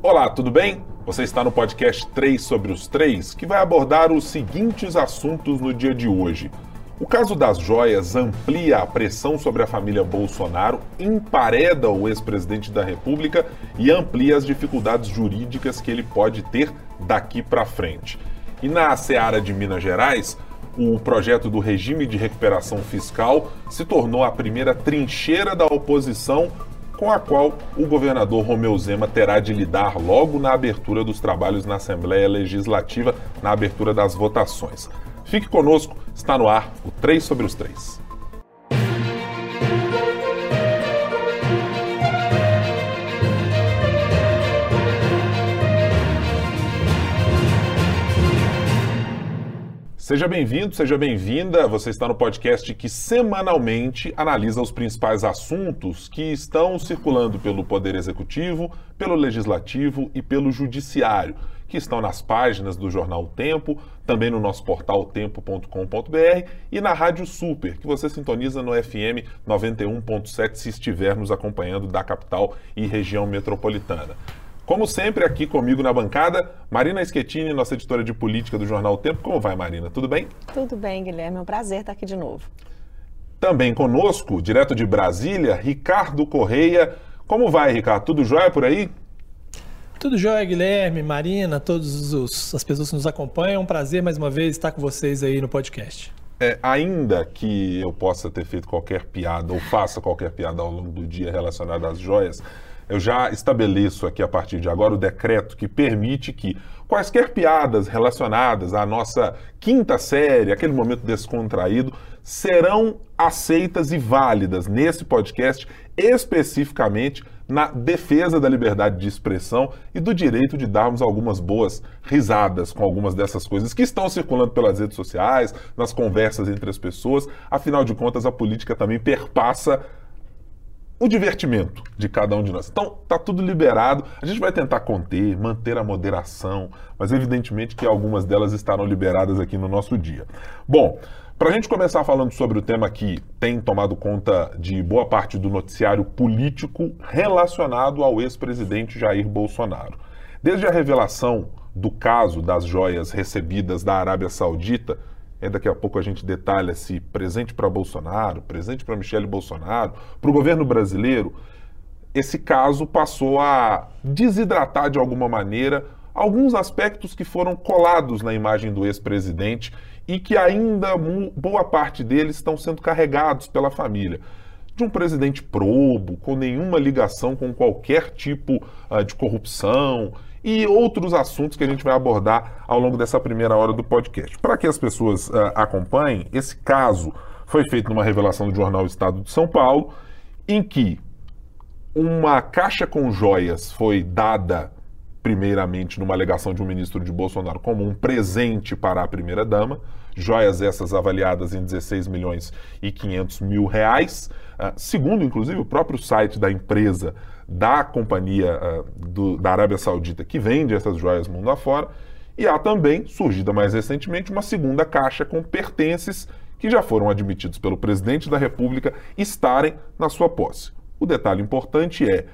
Olá, tudo bem? Você está no podcast 3 sobre os 3, que vai abordar os seguintes assuntos no dia de hoje. O caso das joias amplia a pressão sobre a família Bolsonaro, empareda o ex-presidente da República e amplia as dificuldades jurídicas que ele pode ter daqui para frente. E na seara de Minas Gerais, o projeto do regime de recuperação fiscal se tornou a primeira trincheira da oposição com a qual o governador Romeu Zema terá de lidar logo na abertura dos trabalhos na Assembleia Legislativa, na abertura das votações. Fique conosco, está no ar o 3 sobre os 3. Seja bem-vindo, seja bem-vinda. Você está no podcast que semanalmente analisa os principais assuntos que estão circulando pelo Poder Executivo, pelo Legislativo e pelo Judiciário, que estão nas páginas do jornal Tempo, também no nosso portal tempo.com.br e na Rádio Super, que você sintoniza no FM 91.7 se estiver nos acompanhando da capital e região metropolitana. Como sempre, aqui comigo na bancada, Marina Schettini, nossa editora de política do Jornal o Tempo. Como vai, Marina? Tudo bem? Tudo bem, Guilherme. É um prazer estar aqui de novo. Também conosco, direto de Brasília, Ricardo Correia. Como vai, Ricardo? Tudo jóia por aí? Tudo jóia, Guilherme, Marina, todas as pessoas que nos acompanham. É um prazer mais uma vez estar com vocês aí no podcast. É, ainda que eu possa ter feito qualquer piada ou faça qualquer piada ao longo do dia relacionada às joias, eu já estabeleço aqui a partir de agora o decreto que permite que quaisquer piadas relacionadas à nossa quinta série, aquele momento descontraído, serão aceitas e válidas nesse podcast, especificamente na defesa da liberdade de expressão e do direito de darmos algumas boas risadas com algumas dessas coisas que estão circulando pelas redes sociais, nas conversas entre as pessoas. Afinal de contas, a política também perpassa o divertimento de cada um de nós. Então, tá tudo liberado. A gente vai tentar conter, manter a moderação, mas evidentemente que algumas delas estarão liberadas aqui no nosso dia. Bom, para a gente começar falando sobre o tema que tem tomado conta de boa parte do noticiário político relacionado ao ex-presidente Jair Bolsonaro. Desde a revelação do caso das joias recebidas da Arábia Saudita, é, daqui a pouco a gente detalha se presente para Bolsonaro, presente para Michele Bolsonaro, para o governo brasileiro, esse caso passou a desidratar de alguma maneira alguns aspectos que foram colados na imagem do ex-presidente e que ainda boa parte deles estão sendo carregados pela família. De um presidente probo, com nenhuma ligação com qualquer tipo uh, de corrupção, e outros assuntos que a gente vai abordar ao longo dessa primeira hora do podcast. Para que as pessoas uh, acompanhem, esse caso foi feito numa revelação do jornal Estado de São Paulo, em que uma caixa com joias foi dada primeiramente numa alegação de um ministro de Bolsonaro como um presente para a primeira-dama, joias essas avaliadas em 16 milhões e 500 mil reais, uh, segundo inclusive o próprio site da empresa da companhia uh, do, da Arábia Saudita que vende essas joias mundo afora. E há também, surgida mais recentemente, uma segunda caixa com pertences que já foram admitidos pelo presidente da República estarem na sua posse. O detalhe importante é: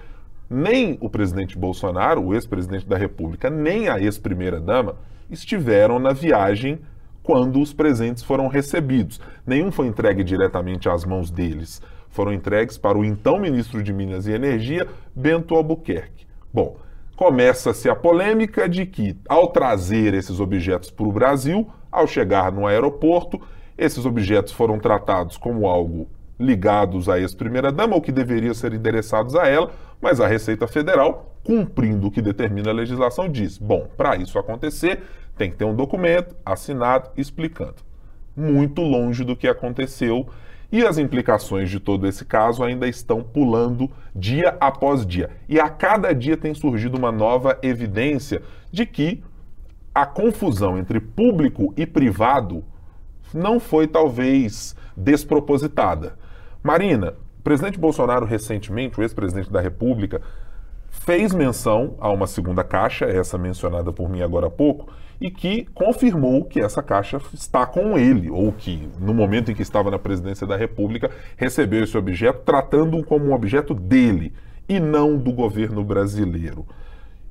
nem o presidente Bolsonaro, o ex-presidente da República, nem a ex-primeira-dama estiveram na viagem quando os presentes foram recebidos. Nenhum foi entregue diretamente às mãos deles foram entregues para o então ministro de Minas e Energia, Bento Albuquerque. Bom, começa-se a polêmica de que, ao trazer esses objetos para o Brasil, ao chegar no aeroporto, esses objetos foram tratados como algo ligados à ex-primeira-dama, ou que deveriam ser endereçados a ela, mas a Receita Federal, cumprindo o que determina a legislação, diz: bom, para isso acontecer, tem que ter um documento assinado explicando. Muito longe do que aconteceu e as implicações de todo esse caso ainda estão pulando dia após dia. E a cada dia tem surgido uma nova evidência de que a confusão entre público e privado não foi talvez despropositada. Marina, presidente Bolsonaro recentemente, o ex-presidente da República, fez menção a uma segunda caixa, essa mencionada por mim agora há pouco, e que confirmou que essa caixa está com ele, ou que, no momento em que estava na presidência da República, recebeu esse objeto, tratando-o como um objeto dele e não do governo brasileiro.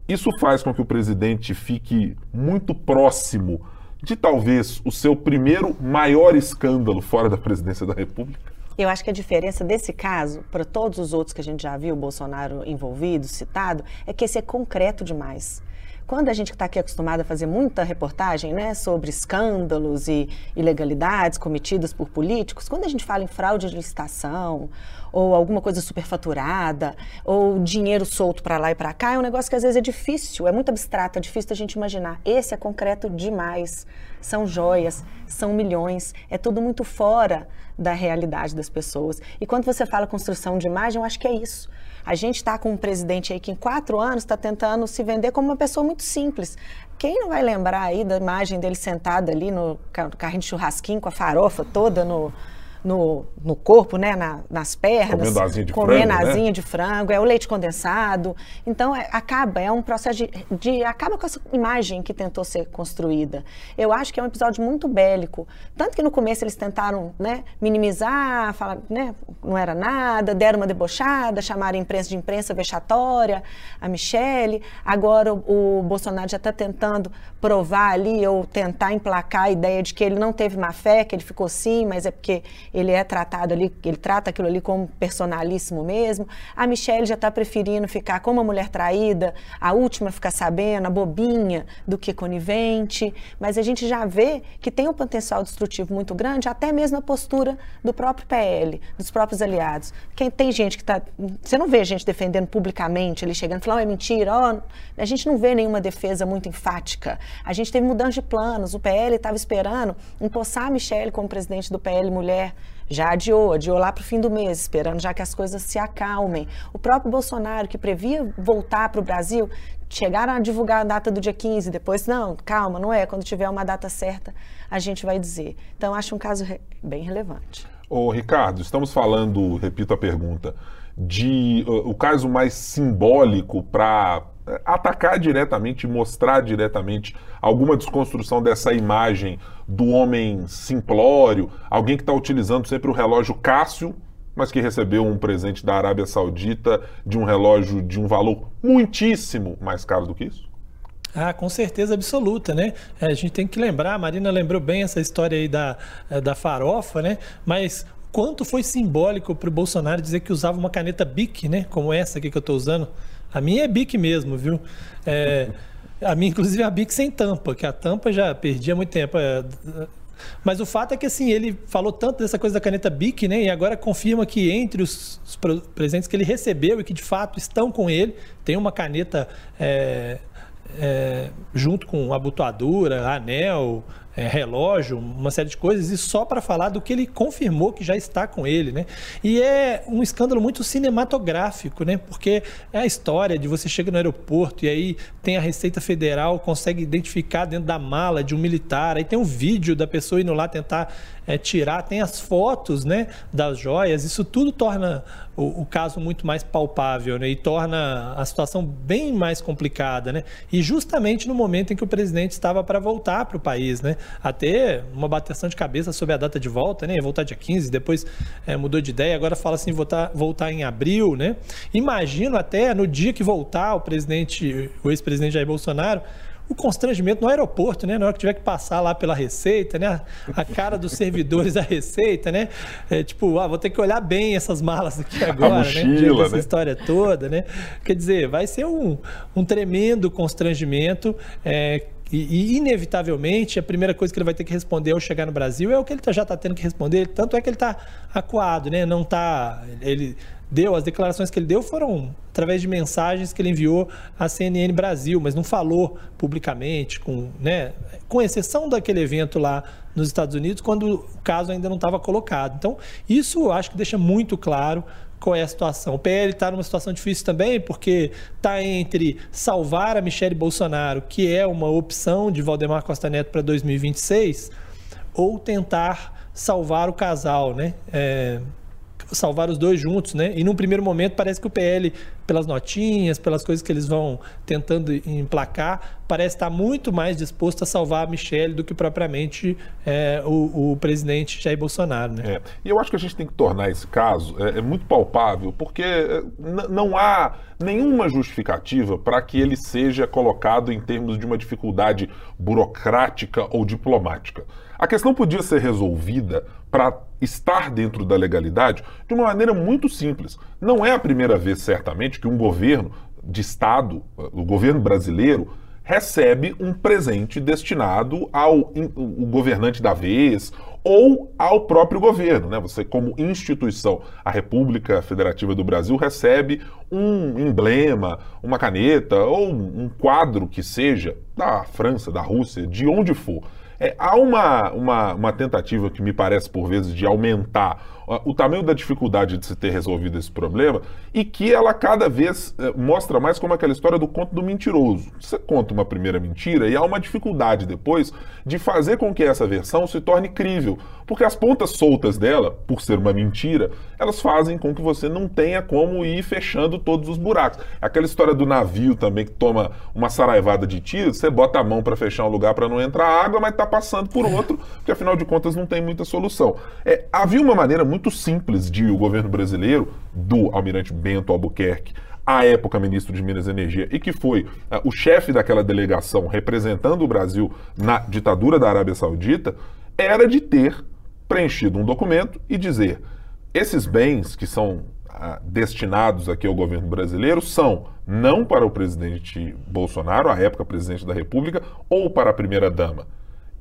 isso faz com que o presidente fique muito próximo de talvez o seu primeiro maior escândalo fora da presidência da República? Eu acho que a diferença desse caso para todos os outros que a gente já viu, o Bolsonaro envolvido, citado, é que esse é concreto demais. Quando a gente está aqui acostumado a fazer muita reportagem né, sobre escândalos e ilegalidades cometidas por políticos, quando a gente fala em fraude de licitação ou alguma coisa superfaturada, ou dinheiro solto para lá e para cá, é um negócio que às vezes é difícil, é muito abstrato, é difícil da gente imaginar. Esse é concreto demais. São joias, são milhões, é tudo muito fora da realidade das pessoas. E quando você fala construção de imagem, eu acho que é isso. A gente está com um presidente aí que em quatro anos está tentando se vender como uma pessoa muito simples. Quem não vai lembrar aí da imagem dele sentado ali no carrinho de churrasquinho com a farofa toda no, no, no corpo, né, na, nas pernas, comendo asinha de frango, né? de frango, é o leite condensado. Então, é, acaba, é um processo de, de, acaba com essa imagem que tentou ser construída. Eu acho que é um episódio muito bélico. Tanto que no começo eles tentaram né, minimizar, falar, né, não era nada, deram uma debochada, chamaram a imprensa de imprensa vexatória, a Michelle. Agora o, o Bolsonaro já está tentando provar ali, ou tentar emplacar a ideia de que ele não teve má fé, que ele ficou sim, mas é porque ele é tratado ali, ele trata aquilo ali como personalíssimo mesmo. A Michelle já está preferindo ficar como uma mulher traída, a última ficar sabendo, a bobinha, do que conivente. Mas a gente já vê que tem um potencial destrutivo muito grande, até mesmo a postura do próprio PL, dos próprios aliados. Quem tem gente que está. Você não vê gente defendendo publicamente, ele chegando e falando, oh, é mentira, oh, a gente não vê nenhuma defesa muito enfática. A gente teve mudança de planos, o PL estava esperando empossar a Michelle como presidente do PL Mulher já adiou, adiou lá para o fim do mês, esperando já que as coisas se acalmem. O próprio Bolsonaro, que previa voltar para o Brasil, chegaram a divulgar a data do dia 15, depois, não, calma, não é, quando tiver uma data certa, a gente vai dizer. Então, acho um caso re bem relevante. Ô, Ricardo, estamos falando, repito a pergunta, de uh, o caso mais simbólico para atacar diretamente, mostrar diretamente alguma desconstrução dessa imagem do homem simplório, alguém que está utilizando sempre o relógio Cássio, mas que recebeu um presente da Arábia Saudita de um relógio de um valor muitíssimo mais caro do que isso? Ah, com certeza absoluta, né? É, a gente tem que lembrar, a Marina lembrou bem essa história aí da, é, da farofa, né? Mas quanto foi simbólico para o Bolsonaro dizer que usava uma caneta Bic, né? Como essa aqui que eu estou usando. A minha é Bic mesmo, viu? É, a minha, inclusive, é a Bic sem tampa, que a tampa já perdi há muito tempo. É, mas o fato é que assim, ele falou tanto dessa coisa da caneta Bic, né? E agora confirma que entre os, os presentes que ele recebeu e que de fato estão com ele, tem uma caneta é, é, junto com abotoadura, anel, é, relógio, uma série de coisas, e só para falar do que ele confirmou que já está com ele, né? E é um escândalo muito cinematográfico, né? Porque é a história de você chega no aeroporto e aí tem a Receita Federal, consegue identificar dentro da mala de um militar, aí tem um vídeo da pessoa indo lá tentar é, tirar, tem as fotos, né, das joias, isso tudo torna o, o, caso muito mais palpável, né, e torna a situação bem mais complicada, né? E justamente no momento em que o presidente estava para voltar para o país, né? Até uma bateção de cabeça sobre a data de volta, né? Ia voltar dia 15, depois é, mudou de ideia, agora fala assim, voltar, voltar em abril, né? Imagino até no dia que voltar o presidente, o ex-presidente Jair Bolsonaro, o constrangimento no aeroporto, né? Na hora que tiver que passar lá pela Receita, né? A cara dos servidores da Receita, né? É, tipo, ah, vou ter que olhar bem essas malas aqui agora, mochila, né? Dessa né? história toda, né? Quer dizer, vai ser um, um tremendo constrangimento. É, e, e, inevitavelmente, a primeira coisa que ele vai ter que responder ao chegar no Brasil é o que ele tá, já está tendo que responder. Tanto é que ele está acuado, né? Não está. Ele deu, as declarações que ele deu foram através de mensagens que ele enviou à CNN Brasil, mas não falou publicamente, com, né, com exceção daquele evento lá nos Estados Unidos, quando o caso ainda não estava colocado. Então, isso eu acho que deixa muito claro qual é a situação. O PL está numa situação difícil também, porque está entre salvar a Michele Bolsonaro, que é uma opção de Valdemar Costa Neto para 2026, ou tentar salvar o casal, né? É, salvar os dois juntos, né? E num primeiro momento parece que o PL pelas notinhas, pelas coisas que eles vão tentando emplacar, parece estar muito mais disposto a salvar a Michelle do que propriamente é, o, o, presidente Jair Bolsonaro. Né? É. E eu acho que a gente tem que tornar esse caso é, é muito palpável, porque é, não há nenhuma justificativa para que ele seja colocado em termos de uma dificuldade burocrática ou diplomática. A questão podia ser resolvida para estar dentro da legalidade de uma maneira muito simples. Não é a primeira vez, certamente, que um governo de Estado, o governo brasileiro, recebe um presente destinado ao o governante da vez ou ao próprio governo. Né? Você, como instituição, a República Federativa do Brasil recebe um emblema, uma caneta ou um quadro que seja da França, da Rússia, de onde for. É, há uma, uma, uma, tentativa que me parece, por vezes, de aumentar o tamanho da dificuldade de se ter resolvido esse problema e que ela cada vez é, mostra mais como aquela história do conto do mentiroso. Você conta uma primeira mentira e há uma dificuldade depois de fazer com que essa versão se torne crível, porque as pontas soltas dela, por ser uma mentira, elas fazem com que você não tenha como ir fechando todos os buracos. Aquela história do navio também que toma uma saraivada de tiros, você bota a mão para fechar um lugar para não entrar água, mas está passando por outro, porque afinal de contas não tem muita solução. É, havia uma maneira muito simples de o governo brasileiro, do almirante Bento Albuquerque, à época ministro de Minas e Energia, e que foi uh, o chefe daquela delegação representando o Brasil na ditadura da Arábia Saudita, era de ter preenchido um documento e dizer: esses bens que são uh, destinados aqui ao governo brasileiro são não para o presidente Bolsonaro, à época presidente da República, ou para a primeira-dama.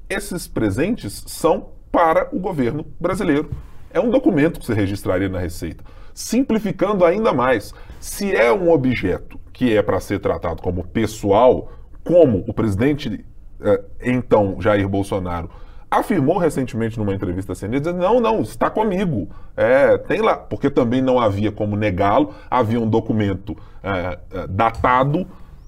Esses presentes são para o governo brasileiro, é um documento que você registraria na Receita. Simplificando ainda mais, se é um objeto que é para ser tratado como pessoal, como o presidente, eh, então Jair Bolsonaro, afirmou recentemente numa entrevista à CNN, dizendo, não, não, está comigo, é, tem lá, porque também não havia como negá-lo, havia um documento é, datado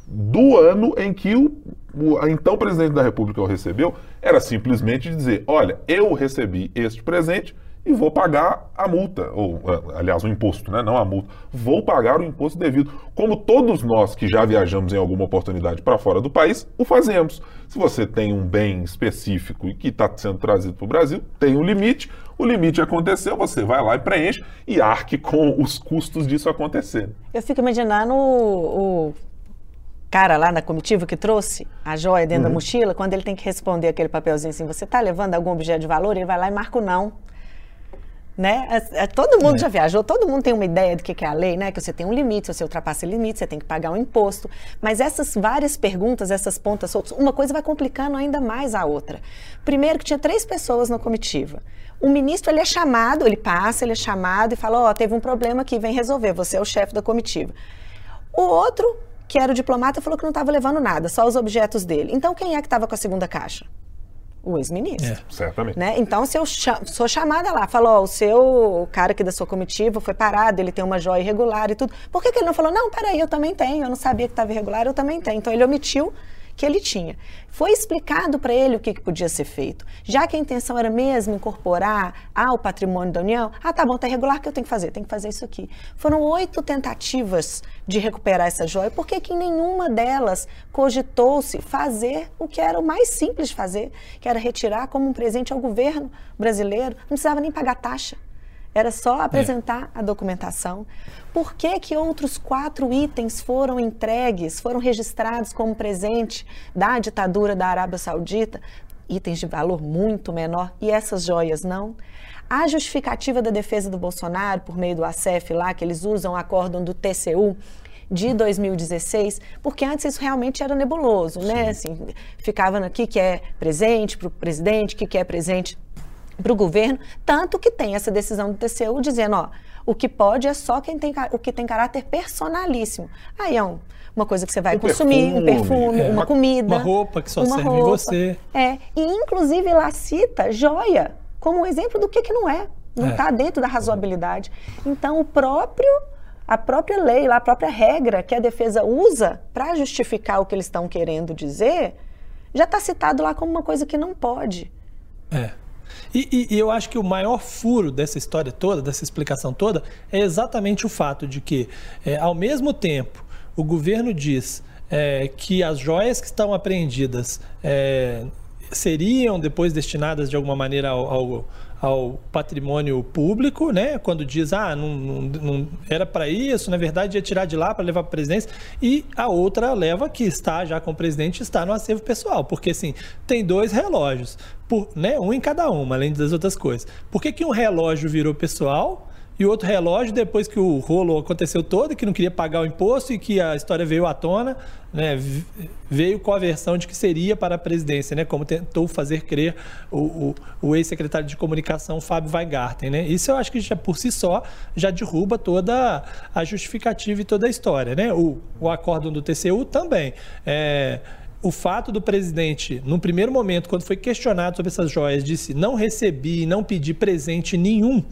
do ano em que o, o então presidente da República o recebeu, era simplesmente dizer, olha, eu recebi este presente, e vou pagar a multa, ou aliás, o imposto, né? não a multa. Vou pagar o imposto devido. Como todos nós que já viajamos em alguma oportunidade para fora do país, o fazemos. Se você tem um bem específico e que está sendo trazido para o Brasil, tem um limite. O limite aconteceu, você vai lá e preenche e arque com os custos disso acontecer. Eu fico imaginando o, o cara lá na comitiva que trouxe a joia dentro uhum. da mochila, quando ele tem que responder aquele papelzinho assim, você está levando algum objeto de valor? Ele vai lá e marca o não né? É, é, todo mundo é. já viajou, todo mundo tem uma ideia do que, que é a lei, né? Que você tem um limite, se você ultrapassa o limite, você tem que pagar um imposto. Mas essas várias perguntas, essas pontas soltas, uma coisa vai complicando ainda mais a outra. Primeiro que tinha três pessoas na comitiva. O ministro ele é chamado, ele passa, ele é chamado e fala: Ó, oh, teve um problema aqui, vem resolver, você é o chefe da comitiva. O outro, que era o diplomata, falou que não estava levando nada, só os objetos dele. Então quem é que estava com a segunda caixa? O ex-ministro. É, certamente. Né? Então, se eu sou chamada lá, falo, ó, o seu cara aqui da sua comitiva foi parado, ele tem uma joia irregular e tudo. Por que, que ele não falou, não, peraí, eu também tenho, eu não sabia que estava irregular, eu também tenho. Então, ele omitiu que ele tinha. Foi explicado para ele o que, que, podia ser feito. Já que a intenção era mesmo incorporar ao patrimônio da União, ah, tá bom, tá irregular, o que eu tenho que fazer? Tem que fazer isso aqui. Foram oito tentativas de recuperar essa joia, porque que em nenhuma delas cogitou-se fazer o que era o mais simples de fazer, que era retirar como um presente ao governo brasileiro. Não precisava nem pagar taxa. Era só apresentar é. a documentação. Por que, que outros quatro itens foram entregues, foram registrados como presente da ditadura da Arábia Saudita? Itens de valor muito menor e essas joias não? A justificativa da defesa do Bolsonaro, por meio do ACF lá, que eles usam o acórdão do TCU, de 2016, porque antes isso realmente era nebuloso, né? Assim, ficava aqui que é presente para o presidente, que é presente para o governo, tanto que tem essa decisão do TCU dizendo, ó, o que pode é só quem tem o que tem caráter personalíssimo. Aí é um, uma coisa que você vai um consumir, perfume, um perfume, é, uma comida, uma roupa que só serve roupa, em você. É, e inclusive lá cita joia como um exemplo do que que não é, não está é. dentro da razoabilidade. Então o próprio a própria lei, a própria regra que a defesa usa para justificar o que eles estão querendo dizer, já está citado lá como uma coisa que não pode. É. E, e, e, eu acho que o maior furo dessa história toda, dessa explicação toda, é exatamente o fato de que, é, ao mesmo tempo, o governo diz é, que as joias que estão apreendidas é, seriam depois destinadas de alguma maneira ao, ao ao patrimônio público, né? Quando diz, ah, não, não, não era para isso, na verdade ia tirar de lá para levar para a presidência, e a outra leva que está já com o presidente está no acervo pessoal, porque assim, tem dois relógios, por, né? um em cada uma, além das outras coisas. Por que, que um relógio virou pessoal? E outro relógio, depois que o rolo aconteceu todo, que não queria pagar o imposto e que a história veio à tona, né, veio com a versão de que seria para a presidência, né, como tentou fazer crer o, o, o ex-secretário de comunicação Fábio Weingarten. Né? Isso eu acho que já por si só já derruba toda a justificativa e toda a história. Né? O, o acórdão do TCU também. É, o fato do presidente, num primeiro momento, quando foi questionado sobre essas joias, disse não recebi, não pedi presente nenhum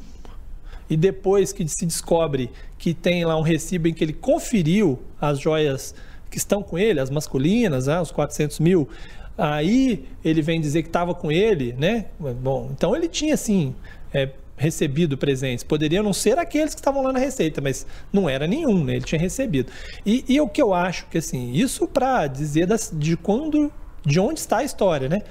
e depois que se descobre que tem lá um recibo em que ele conferiu as joias que estão com ele, as masculinas, né, os 400 mil, aí ele vem dizer que estava com ele, né? Bom, então ele tinha sim é, recebido presentes. Poderiam não ser aqueles que estavam lá na receita, mas não era nenhum, né? Ele tinha recebido. E, e o que eu acho que assim, isso para dizer das, de quando, de onde está a história, né?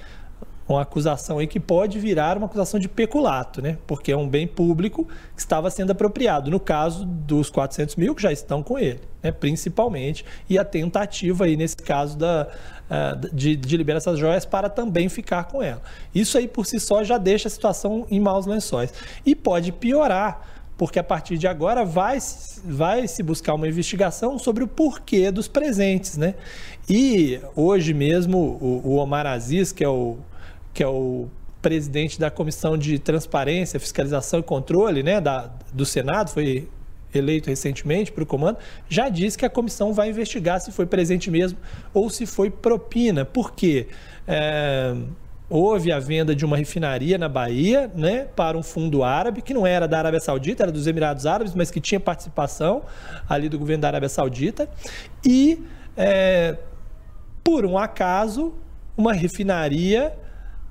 Uma acusação aí que pode virar uma acusação de peculato, né? Porque é um bem público que estava sendo apropriado. No caso dos 400 mil que já estão com ele, né? principalmente, e a tentativa aí nesse caso da, uh, de, de liberar essas joias para também ficar com ela. Isso aí por si só já deixa a situação em maus lençóis. E pode piorar, porque a partir de agora vai, vai se buscar uma investigação sobre o porquê dos presentes, né? E hoje mesmo o, o Omar Aziz, que é o que é o presidente da Comissão de Transparência, Fiscalização e Controle né, da, do Senado, foi eleito recentemente para o comando, já disse que a comissão vai investigar se foi presente mesmo ou se foi propina. Por quê? É, houve a venda de uma refinaria na Bahia né, para um fundo árabe, que não era da Arábia Saudita, era dos Emirados Árabes, mas que tinha participação ali do governo da Arábia Saudita. E, é, por um acaso, uma refinaria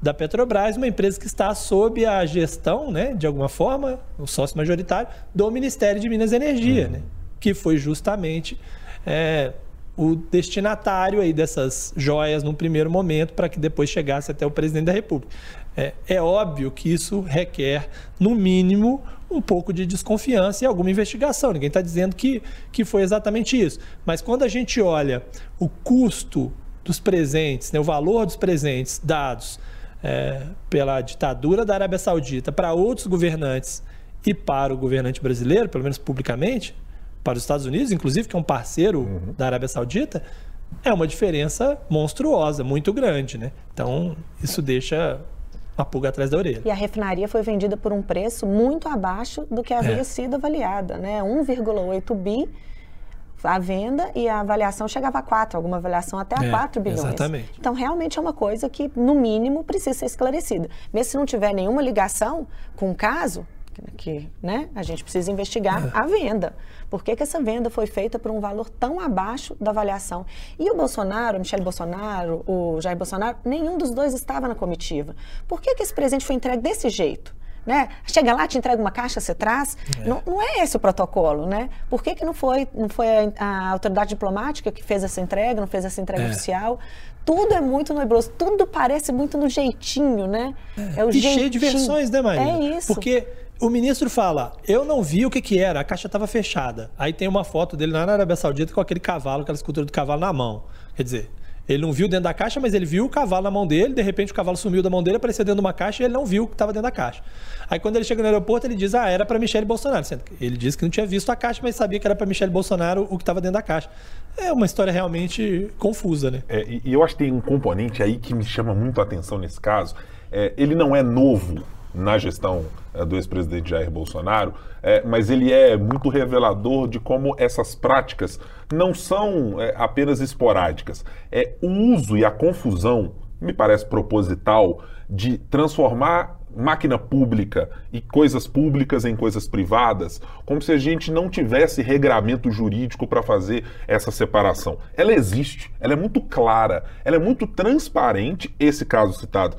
da Petrobras, uma empresa que está sob a gestão, né, de alguma forma, o sócio majoritário, do Ministério de Minas e Energia, uhum. né, que foi justamente é, o destinatário aí dessas joias no primeiro momento para que depois chegasse até o presidente da República. É, é óbvio que isso requer, no mínimo, um pouco de desconfiança e alguma investigação. Ninguém está dizendo que, que foi exatamente isso. Mas quando a gente olha o custo dos presentes, né, o valor dos presentes dados é, pela ditadura da Arábia Saudita para outros governantes e para o governante brasileiro, pelo menos publicamente, para os Estados Unidos, inclusive, que é um parceiro uhum. da Arábia Saudita, é uma diferença monstruosa, muito grande. Né? Então, isso deixa uma pulga atrás da orelha. E a refinaria foi vendida por um preço muito abaixo do que havia é. sido avaliada, né? 1,8 bi a venda e a avaliação chegava a 4, alguma avaliação até a é, 4 bilhões. Exatamente. Então, realmente é uma coisa que, no mínimo, precisa ser esclarecida. Mesmo se não tiver nenhuma ligação com o caso, que né, a gente precisa investigar é. a venda. Por que, que essa venda foi feita por um valor tão abaixo da avaliação? E o Bolsonaro, o Michele Bolsonaro, o Jair Bolsonaro, nenhum dos dois estava na comitiva. Por que, que esse presente foi entregue desse jeito? Né? Chega lá, te entrega uma caixa, você traz. É. Não, não, é esse o protocolo, né? Por que, que não foi, não foi a, a autoridade diplomática que fez essa entrega, não fez essa entrega é. oficial? Tudo é muito nebuloso, tudo parece muito no jeitinho, né? É, é o e jeitinho. cheio de versões, né, Maria? É isso. Porque o ministro fala, eu não vi o que, que era, a caixa estava fechada. Aí tem uma foto dele lá na Arábia Saudita com aquele cavalo, aquela escultura do cavalo na mão. Quer dizer, ele não viu dentro da caixa, mas ele viu o cavalo na mão dele, de repente o cavalo sumiu da mão dele, apareceu dentro de uma caixa e ele não viu o que estava dentro da caixa. Aí quando ele chega no aeroporto, ele diz: "Ah, era para Michele Bolsonaro". Ele disse que não tinha visto a caixa, mas sabia que era para Michele Bolsonaro o que estava dentro da caixa. É uma história realmente confusa, né? É, e eu acho que tem um componente aí que me chama muito a atenção nesse caso. É, ele não é novo na gestão é, do ex-presidente Jair Bolsonaro, é, mas ele é muito revelador de como essas práticas não são é, apenas esporádicas. É o uso e a confusão, me parece proposital, de transformar máquina pública e coisas públicas em coisas privadas, como se a gente não tivesse regramento jurídico para fazer essa separação. Ela existe, ela é muito clara, ela é muito transparente. Esse caso citado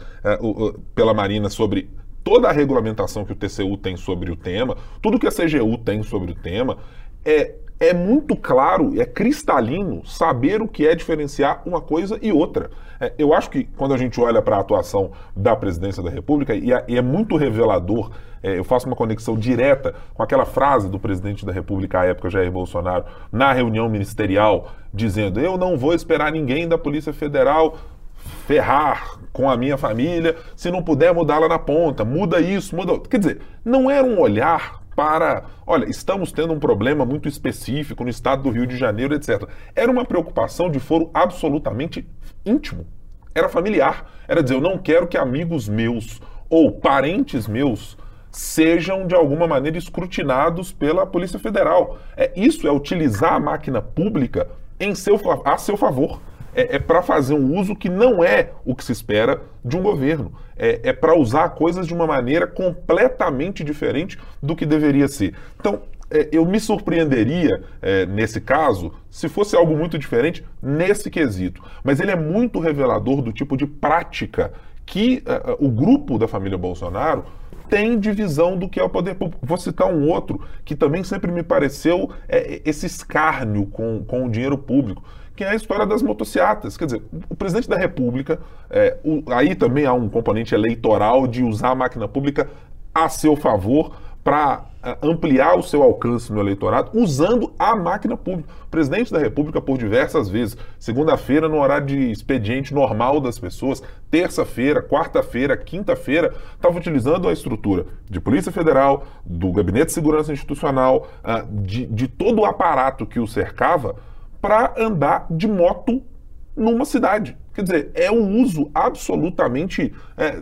pela Marina sobre toda a regulamentação que o TCU tem sobre o tema, tudo que a CGU tem sobre o tema, é, é muito claro, é cristalino saber o que é diferenciar uma coisa e outra. É, eu acho que quando a gente olha para a atuação da presidência da República, e é, e é muito revelador, é, eu faço uma conexão direta com aquela frase do presidente da República à época, Jair Bolsonaro, na reunião ministerial, dizendo: Eu não vou esperar ninguém da Polícia Federal ferrar com a minha família, se não puder mudá-la na ponta, muda isso, muda. Quer dizer, não era um olhar para, olha, estamos tendo um problema muito específico no estado do Rio de Janeiro, etc. Era uma preocupação de foro absolutamente íntimo. Era familiar. Era dizer, eu não quero que amigos meus ou parentes meus sejam de alguma maneira escrutinados pela Polícia Federal. É, isso é utilizar a máquina pública em seu, a seu favor é, é para fazer um uso que não é o que se espera de um governo. É, é para usar coisas de uma maneira completamente diferente do que deveria ser. Então, eu me surpreenderia, é, nesse caso, se fosse algo muito diferente nesse quesito. Mas ele é muito revelador do tipo de prática que é, é, o grupo da família Bolsonaro tem divisão do que é o poder público. Vou citar um outro que também sempre me pareceu é, esse escárnio com, com o dinheiro público que é a história das motocicletas. Quer dizer, o presidente da República, é, o, aí também há um componente eleitoral de usar a máquina pública a seu favor para é, ampliar o seu alcance no eleitorado usando a máquina pública. O presidente da República, por diversas vezes, segunda-feira, no horário de expediente normal das pessoas, terça-feira, quarta-feira, quinta-feira, estava utilizando a estrutura de Polícia Federal, do Gabinete de Segurança Institucional, ah, de, de todo o aparato que o cercava para andar de moto numa cidade. Quer dizer, é um uso absolutamente é,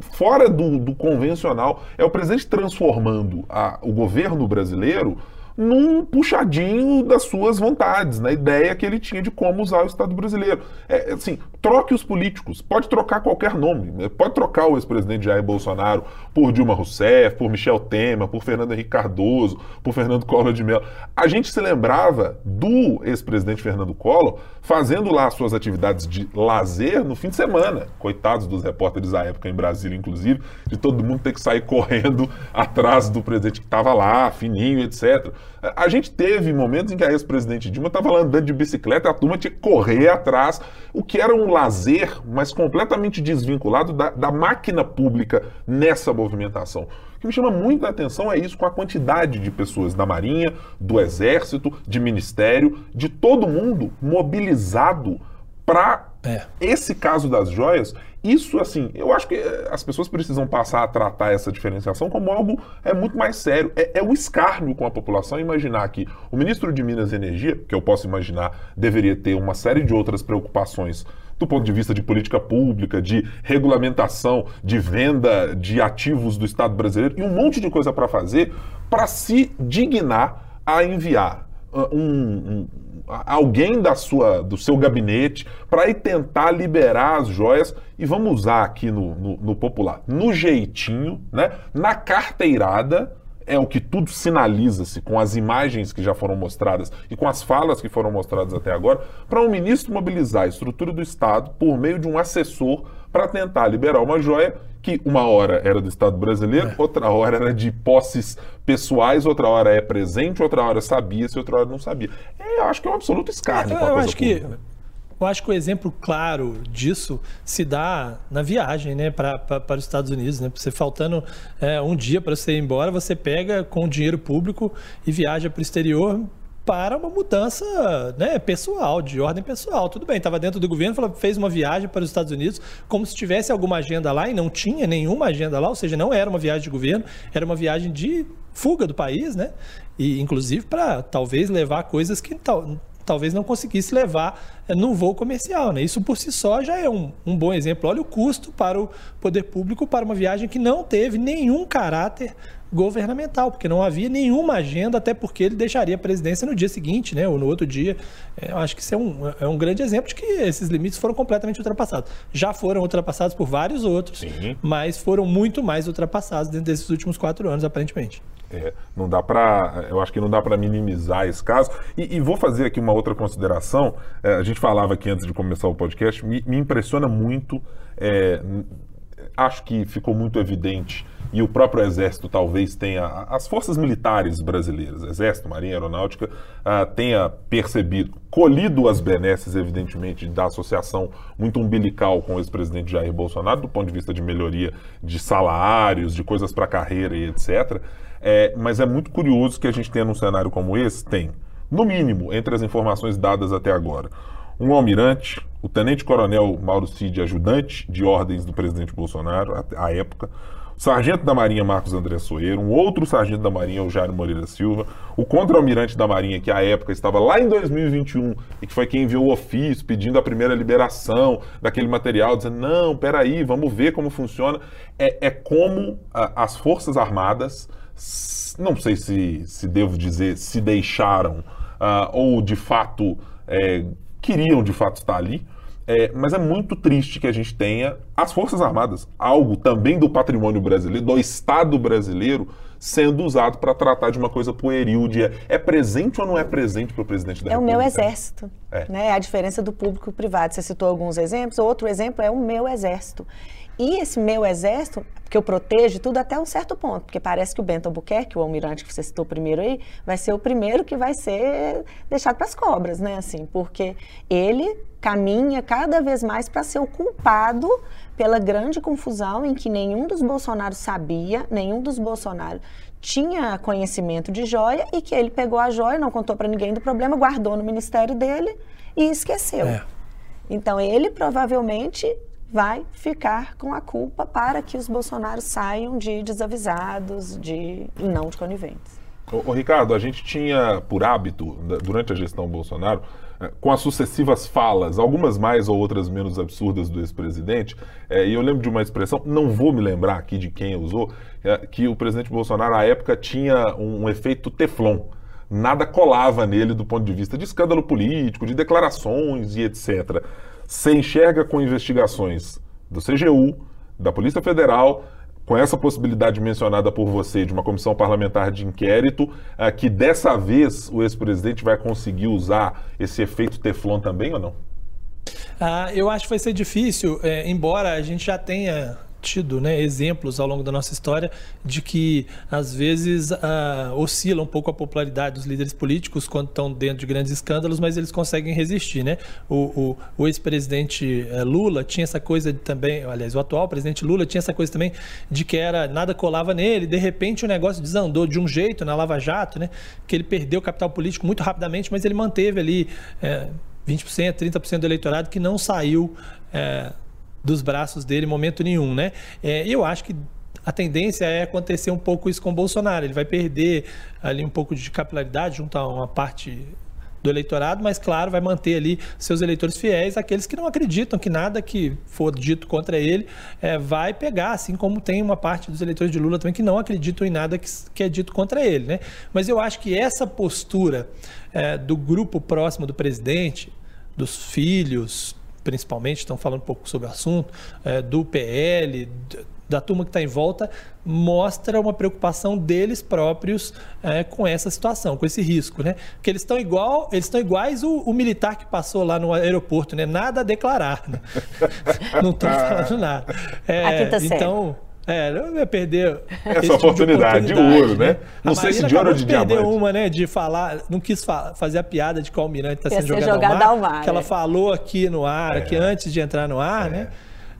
fora do, do, convencional. É o presidente transformando a, o governo brasileiro num puxadinho das suas vontades, na ideia que ele tinha de como usar o Estado brasileiro. É, assim, troque os políticos, pode trocar qualquer nome, né? pode trocar o ex-presidente Jair Bolsonaro por Dilma Rousseff, por Michel Temer, por Fernando Henrique Cardoso, por Fernando Collor de Mello. A gente se lembrava do ex-presidente Fernando Collor fazendo lá suas atividades de lazer no fim de semana. Coitados dos repórteres da época em Brasília, inclusive, de todo mundo ter que sair correndo atrás do presidente que estava lá, fininho, etc. A gente teve momentos em que a ex-presidente Dilma estava lá andando de bicicleta, a turma tinha que correr atrás, o que era um lazer, mas completamente desvinculado da, da máquina pública nessa movimentação. O que me chama muita atenção é isso com a quantidade de pessoas da Marinha, do Exército, de Ministério, de todo mundo mobilizado para é. esse caso das joias isso, assim, eu acho que eh, as pessoas precisam passar a tratar essa diferenciação como algo é muito mais sério. É, é o escárnio com a população imaginar que o ministro de Minas e Energia, que eu posso imaginar, deveria ter uma série de outras preocupações do ponto de vista de política pública, de regulamentação, de venda de ativos do Estado brasileiro e um monte de coisa para fazer para se dignar a enviar uh, um, um alguém da sua, do seu gabinete para ir tentar liberar as joias e vamos usar aqui no, no, no, popular, no jeitinho, né? na carteirada, é o que tudo sinaliza-se com as imagens que já foram mostradas e com as falas que foram mostradas até agora, para um ministro mobilizar a estrutura do Estado por meio de um assessor para tentar liberar uma joia que uma hora era do Estado brasileiro, é. outra hora era de posses pessoais, outra hora é presente, outra hora sabia-se, outra hora não sabia. É, eu acho que é um absoluto escárnio. É, eu acho pública, que né? eu acho que o exemplo claro disso se dá na viagem né, para os Estados Unidos. Né? Você faltando é, um dia para você ir embora, você pega com dinheiro público e viaja para o exterior para uma mudança né, pessoal, de ordem pessoal. Tudo bem, estava dentro do governo, fez uma viagem para os Estados Unidos, como se tivesse alguma agenda lá e não tinha nenhuma agenda lá, ou seja, não era uma viagem de governo, era uma viagem de fuga do país, né? E inclusive para talvez levar coisas que tal, talvez não conseguisse levar é, no voo comercial. Né? Isso por si só já é um, um bom exemplo. Olha o custo para o poder público para uma viagem que não teve nenhum caráter governamental, porque não havia nenhuma agenda, até porque ele deixaria a presidência no dia seguinte, né, ou no outro dia. É, eu acho que isso é um, é um grande exemplo de que esses limites foram completamente ultrapassados. Já foram ultrapassados por vários outros, Sim. mas foram muito mais ultrapassados dentro desses últimos quatro anos, aparentemente. É, não dá para, eu acho que não dá para minimizar esse caso. E, e, vou fazer aqui uma outra consideração. É, a gente falava aqui antes de começar o podcast. Me, me impressiona muito é, acho que ficou muito evidente e o próprio Exército talvez tenha, as forças militares brasileiras, Exército, Marinha, Aeronáutica, uh, tenha percebido, colhido as benesses, evidentemente, da associação muito umbilical com o ex-presidente Jair Bolsonaro, do ponto de vista de melhoria de salários, de coisas para carreira e etc. É, mas é muito curioso que a gente tenha num cenário como esse, tem, no mínimo, entre as informações dadas até agora, um almirante, o tenente-coronel Mauro Cid, ajudante de ordens do presidente Bolsonaro, à época, sargento da Marinha Marcos André Soeiro, um outro sargento da Marinha, o Jairo Moreira Silva, o contra-almirante da Marinha, que à época estava lá em 2021 e que foi quem enviou o ofício pedindo a primeira liberação daquele material, dizendo: não, peraí, vamos ver como funciona. É, é como a, as Forças Armadas, não sei se, se devo dizer, se deixaram uh, ou de fato é, queriam de fato estar ali. É, mas é muito triste que a gente tenha as Forças Armadas, algo também do patrimônio brasileiro, do Estado brasileiro, sendo usado para tratar de uma coisa pueril de é presente ou não é presente para o presidente da é República? É o meu exército. É. Né? A diferença do público e privado. Você citou alguns exemplos. Outro exemplo é o meu exército. E esse meu exército, que eu protejo tudo até um certo ponto, porque parece que o Bento Albuquerque, o almirante que você citou primeiro aí, vai ser o primeiro que vai ser deixado para as cobras, né? Assim, porque ele caminha cada vez mais para ser o culpado pela grande confusão em que nenhum dos Bolsonaros sabia, nenhum dos Bolsonaros tinha conhecimento de joia e que ele pegou a joia, não contou para ninguém do problema, guardou no ministério dele e esqueceu. É. Então ele provavelmente vai ficar com a culpa para que os bolsonaros saiam de desavisados, de não de coniventes. Ô, ô, Ricardo, a gente tinha por hábito, durante a gestão Bolsonaro, com as sucessivas falas, algumas mais ou outras menos absurdas do ex-presidente, é, e eu lembro de uma expressão, não vou me lembrar aqui de quem usou, é, que o presidente Bolsonaro, à época, tinha um, um efeito teflon. Nada colava nele do ponto de vista de escândalo político, de declarações e etc se enxerga com investigações do CGU, da Polícia Federal, com essa possibilidade mencionada por você de uma comissão parlamentar de inquérito, uh, que dessa vez o ex-presidente vai conseguir usar esse efeito Teflon também ou não? Ah, eu acho que vai ser difícil, é, embora a gente já tenha tido né, exemplos ao longo da nossa história de que, às vezes, uh, oscila um pouco a popularidade dos líderes políticos quando estão dentro de grandes escândalos, mas eles conseguem resistir. Né? O, o, o ex-presidente uh, Lula tinha essa coisa de, também, aliás, o atual presidente Lula tinha essa coisa também de que era nada colava nele, de repente o negócio desandou de um jeito na Lava Jato, né, que ele perdeu o capital político muito rapidamente, mas ele manteve ali. É, 20%, 30% do eleitorado que não saiu é, dos braços dele momento nenhum, né? É, eu acho que a tendência é acontecer um pouco isso com o Bolsonaro. Ele vai perder ali um pouco de capilaridade junto a uma parte do eleitorado, mas claro, vai manter ali seus eleitores fiéis, aqueles que não acreditam que nada que for dito contra ele é, vai pegar, assim como tem uma parte dos eleitores de Lula também que não acreditam em nada que, que é dito contra ele. Né? Mas eu acho que essa postura é, do grupo próximo do presidente, dos filhos, principalmente, estão falando um pouco sobre o assunto, é, do PL, da turma que está em volta, mostra uma preocupação deles próprios é, com essa situação, com esse risco, né? Porque eles estão igual, eles estão iguais o, o, militar que passou lá no aeroporto, né? Nada a declarar, né? não estão falando nada. É, tá então é, não ia perder essa tipo oportunidade, de, oportunidade, de ouro, né? né? Não sei se de ouro ou de, de diamante. perdeu uma, né, de falar, não quis fa fazer a piada de que o almirante está sendo jogado, jogado, ao mar, ao mar que ela é. falou aqui no ar, é. que antes de entrar no ar, é. né?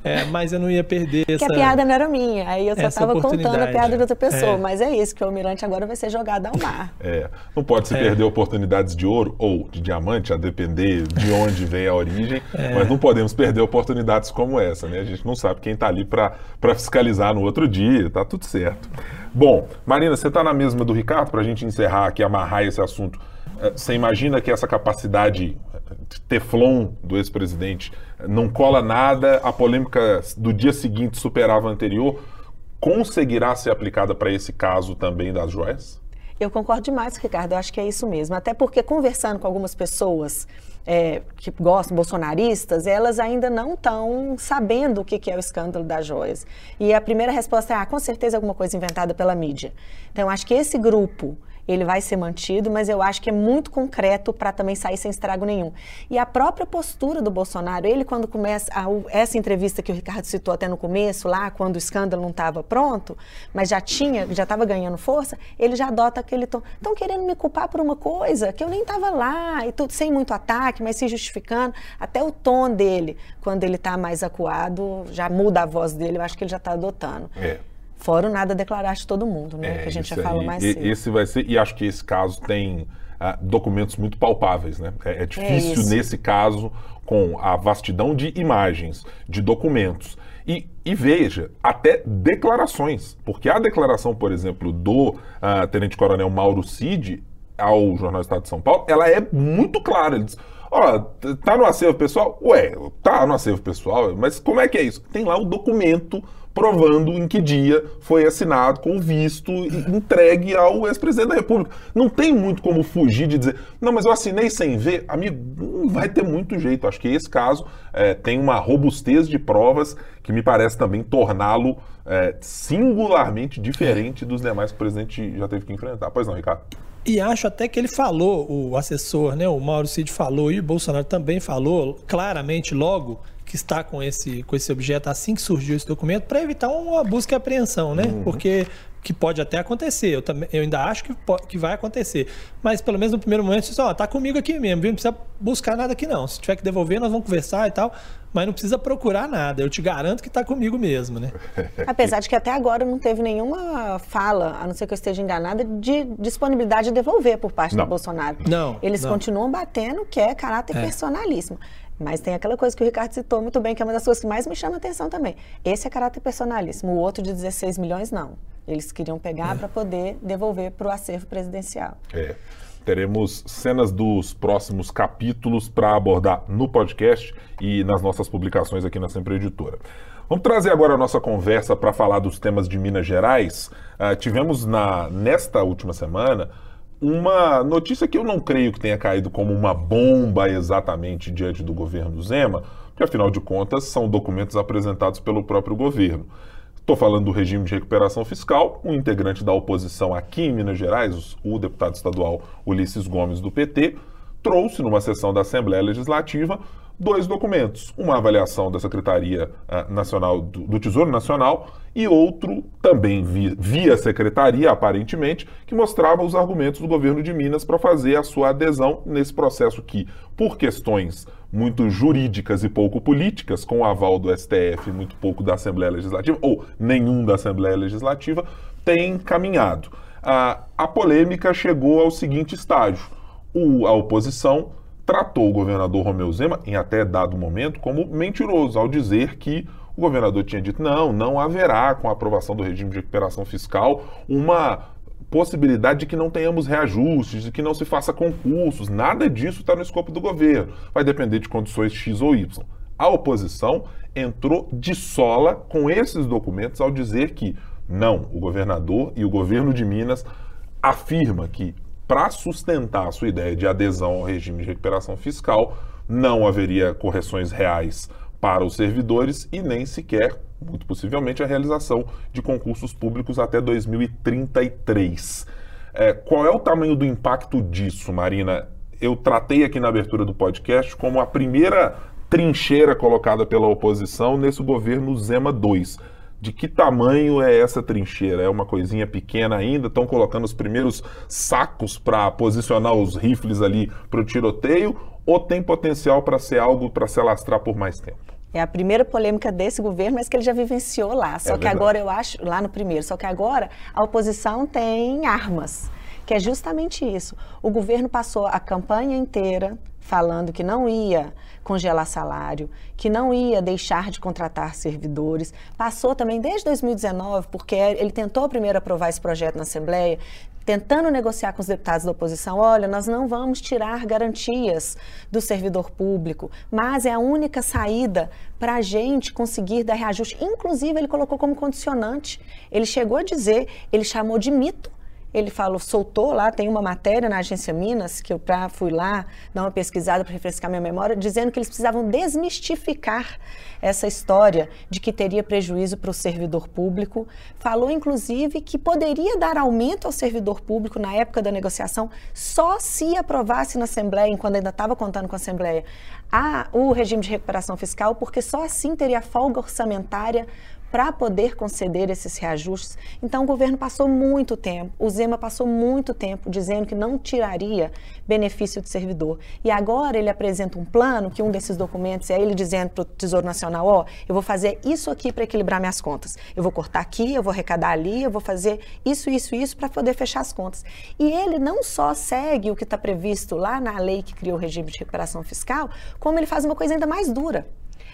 É, mas eu não ia perder essa. Que a piada não era minha. Aí eu só estava contando a piada de outra pessoa. É. Mas é isso, que o almirante agora vai ser jogado ao mar. É. Não pode se é. perder oportunidades de ouro ou de diamante, a depender de onde vem a origem. É. Mas não podemos perder oportunidades como essa, né? A gente não sabe quem está ali para fiscalizar no outro dia. Tá tudo certo. Bom, Marina, você está na mesma do Ricardo para a gente encerrar aqui, amarrar esse assunto. É, você imagina que essa capacidade teflon do ex-presidente não cola nada, a polêmica do dia seguinte superava a anterior, conseguirá ser aplicada para esse caso também das joias? Eu concordo demais, Ricardo. Eu acho que é isso mesmo. Até porque, conversando com algumas pessoas é, que gostam, bolsonaristas, elas ainda não estão sabendo o que, que é o escândalo das joias. E a primeira resposta é: ah, com certeza alguma coisa inventada pela mídia. Então, acho que esse grupo ele vai ser mantido, mas eu acho que é muito concreto para também sair sem estrago nenhum. E a própria postura do Bolsonaro, ele quando começa a, essa entrevista que o Ricardo citou até no começo, lá quando o escândalo não estava pronto, mas já tinha, já estava ganhando força, ele já adota aquele tom. Estão querendo me culpar por uma coisa que eu nem estava lá e tudo sem muito ataque, mas se justificando. Até o tom dele, quando ele está mais acuado, já muda a voz dele. Eu acho que ele já está adotando. É. Fora o nada declarar de todo mundo, né? É, que a gente já falou mais cedo. Esse vai ser, e acho que esse caso tem ah, documentos muito palpáveis, né? É, é difícil é nesse caso, com a vastidão de imagens, de documentos. E, e, veja, até declarações, porque a declaração, por exemplo, do uh, Tenente-Coronel Mauro Cid ao Jornal Estado de São Paulo, ela é muito clara. Ele diz, ó, oh, tá no acervo pessoal? Ué, tá no acervo pessoal, mas como é que é isso? Tem lá o documento provando em que dia foi assinado com visto entregue ao ex-presidente da República. Não tem muito como fugir de dizer, não, mas eu assinei sem ver. Amigo, não vai ter muito jeito. Acho que esse caso é, tem uma robustez de provas que me parece também torná-lo é, singularmente diferente dos demais que o presidente já teve que enfrentar. Pois não, Ricardo? E acho até que ele falou, o assessor, né, o Mauro Cid falou e o Bolsonaro também falou claramente logo que está com esse, com esse objeto assim que surgiu esse documento para evitar uma busca e apreensão, né? Uhum. Porque que pode até acontecer, eu, também, eu ainda acho que, pode, que vai acontecer. Mas pelo menos no primeiro momento, você ó, tá comigo aqui mesmo, viu? não precisa buscar nada aqui não. Se tiver que devolver, nós vamos conversar e tal, mas não precisa procurar nada. Eu te garanto que está comigo mesmo, né? Apesar de que até agora não teve nenhuma fala, a não ser que eu esteja enganada, de disponibilidade de devolver por parte não. do Bolsonaro. Não. Eles não. continuam batendo que é caráter é. personalíssimo. Mas tem aquela coisa que o Ricardo citou muito bem, que é uma das coisas que mais me chama a atenção também. Esse é caráter personalíssimo. O outro de 16 milhões, não. Eles queriam pegar é. para poder devolver para o acervo presidencial. É. Teremos cenas dos próximos capítulos para abordar no podcast e nas nossas publicações aqui na Sempre Editora. Vamos trazer agora a nossa conversa para falar dos temas de Minas Gerais. Uh, tivemos na, nesta última semana uma notícia que eu não creio que tenha caído como uma bomba exatamente diante do governo Zema, porque afinal de contas são documentos apresentados pelo próprio governo. Estou falando do regime de recuperação fiscal. Um integrante da oposição aqui em Minas Gerais, o deputado estadual Ulisses Gomes, do PT, trouxe numa sessão da Assembleia Legislativa dois documentos. Uma avaliação da Secretaria uh, Nacional do, do, Tesouro Nacional e outro, também via, via Secretaria, aparentemente, que mostrava os argumentos do governo de Minas para fazer a sua adesão nesse processo que, por questões muito jurídicas e pouco políticas, com o aval do STF e muito pouco da Assembleia Legislativa, ou nenhum da Assembleia Legislativa, tem caminhado. Uh, a polêmica chegou ao seguinte estágio. O, a oposição tratou o governador Romeu Zema, em até dado momento, como mentiroso, ao dizer que o governador tinha dito: não, não haverá, com a aprovação do regime de recuperação fiscal, uma possibilidade de que não tenhamos reajustes, de que não se faça concursos, nada disso está no escopo do governo. Vai depender de condições X ou Y. A oposição entrou de sola com esses documentos ao dizer que não, o governador e o governo de Minas afirma que para sustentar a sua ideia de adesão ao regime de recuperação fiscal, não haveria correções reais para os servidores e nem sequer, muito possivelmente, a realização de concursos públicos até 2033. É, qual é o tamanho do impacto disso, Marina? Eu tratei aqui na abertura do podcast como a primeira trincheira colocada pela oposição nesse governo Zema 2 de que tamanho é essa trincheira? É uma coisinha pequena ainda? Estão colocando os primeiros sacos para posicionar os rifles ali para o tiroteio? Ou tem potencial para ser algo para se alastrar por mais tempo? É a primeira polêmica desse governo, mas que ele já vivenciou lá. Só é que agora eu acho, lá no primeiro, só que agora a oposição tem armas, que é justamente isso. O governo passou a campanha inteira falando que não ia congelar salário, que não ia deixar de contratar servidores. Passou também desde 2019, porque ele tentou primeiro aprovar esse projeto na Assembleia, tentando negociar com os deputados da oposição, olha, nós não vamos tirar garantias do servidor público, mas é a única saída para a gente conseguir dar reajuste. Inclusive, ele colocou como condicionante. Ele chegou a dizer, ele chamou de mito ele falou, soltou lá, tem uma matéria na agência Minas, que eu pra, fui lá dar uma pesquisada para refrescar minha memória, dizendo que eles precisavam desmistificar essa história de que teria prejuízo para o servidor público. Falou, inclusive, que poderia dar aumento ao servidor público na época da negociação só se aprovasse na Assembleia, enquanto ainda estava contando com a Assembleia, a, o regime de recuperação fiscal, porque só assim teria folga orçamentária para poder conceder esses reajustes. Então, o governo passou muito tempo, o Zema passou muito tempo dizendo que não tiraria benefício do servidor. E agora ele apresenta um plano, que um desses documentos é ele dizendo para o Tesouro Nacional: ó, oh, eu vou fazer isso aqui para equilibrar minhas contas. Eu vou cortar aqui, eu vou arrecadar ali, eu vou fazer isso, isso, isso para poder fechar as contas. E ele não só segue o que está previsto lá na lei que criou o regime de recuperação fiscal, como ele faz uma coisa ainda mais dura.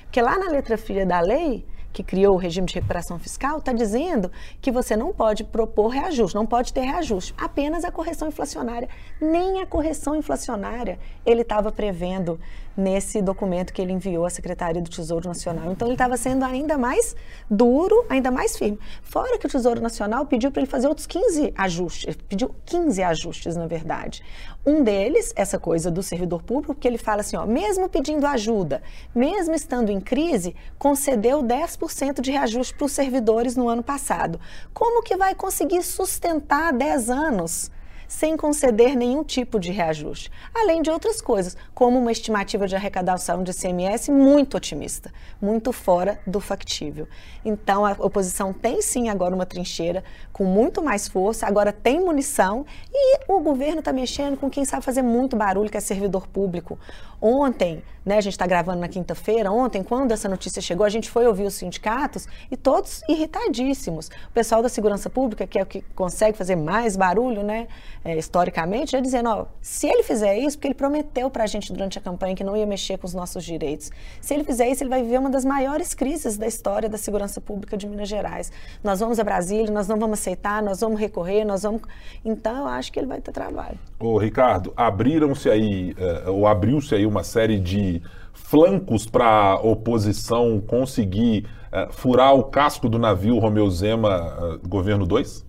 Porque lá na letra filha da lei, que criou o regime de recuperação fiscal, está dizendo que você não pode propor reajuste, não pode ter reajuste, apenas a correção inflacionária. Nem a correção inflacionária ele estava prevendo nesse documento que ele enviou à Secretaria do Tesouro Nacional. Então ele estava sendo ainda mais duro, ainda mais firme. Fora que o Tesouro Nacional pediu para ele fazer outros 15 ajustes, pediu 15 ajustes, na verdade. Um deles, essa coisa do servidor público, que ele fala assim, ó, mesmo pedindo ajuda, mesmo estando em crise, concedeu 10% de reajuste para os servidores no ano passado. Como que vai conseguir sustentar 10 anos? sem conceder nenhum tipo de reajuste, além de outras coisas, como uma estimativa de arrecadação de CMS muito otimista, muito fora do factível. Então, a oposição tem sim agora uma trincheira com muito mais força, agora tem munição e o governo está mexendo com quem sabe fazer muito barulho, que é servidor público. Ontem, né, a gente está gravando na quinta-feira, ontem, quando essa notícia chegou, a gente foi ouvir os sindicatos e todos irritadíssimos. O pessoal da segurança pública, que é o que consegue fazer mais barulho, né, é, historicamente, já dizendo, ó, se ele fizer isso, porque ele prometeu para a gente durante a campanha que não ia mexer com os nossos direitos. Se ele fizer isso, ele vai viver uma das maiores crises da história da segurança pública de Minas Gerais. Nós vamos a Brasília, nós não vamos aceitar, nós vamos recorrer, nós vamos... Então, eu acho que ele vai ter trabalho. Ô, Ricardo, abriram-se aí, uh, ou abriu-se aí uma série de flancos para a oposição conseguir uh, furar o casco do navio Romeu Zema, uh, governo 2?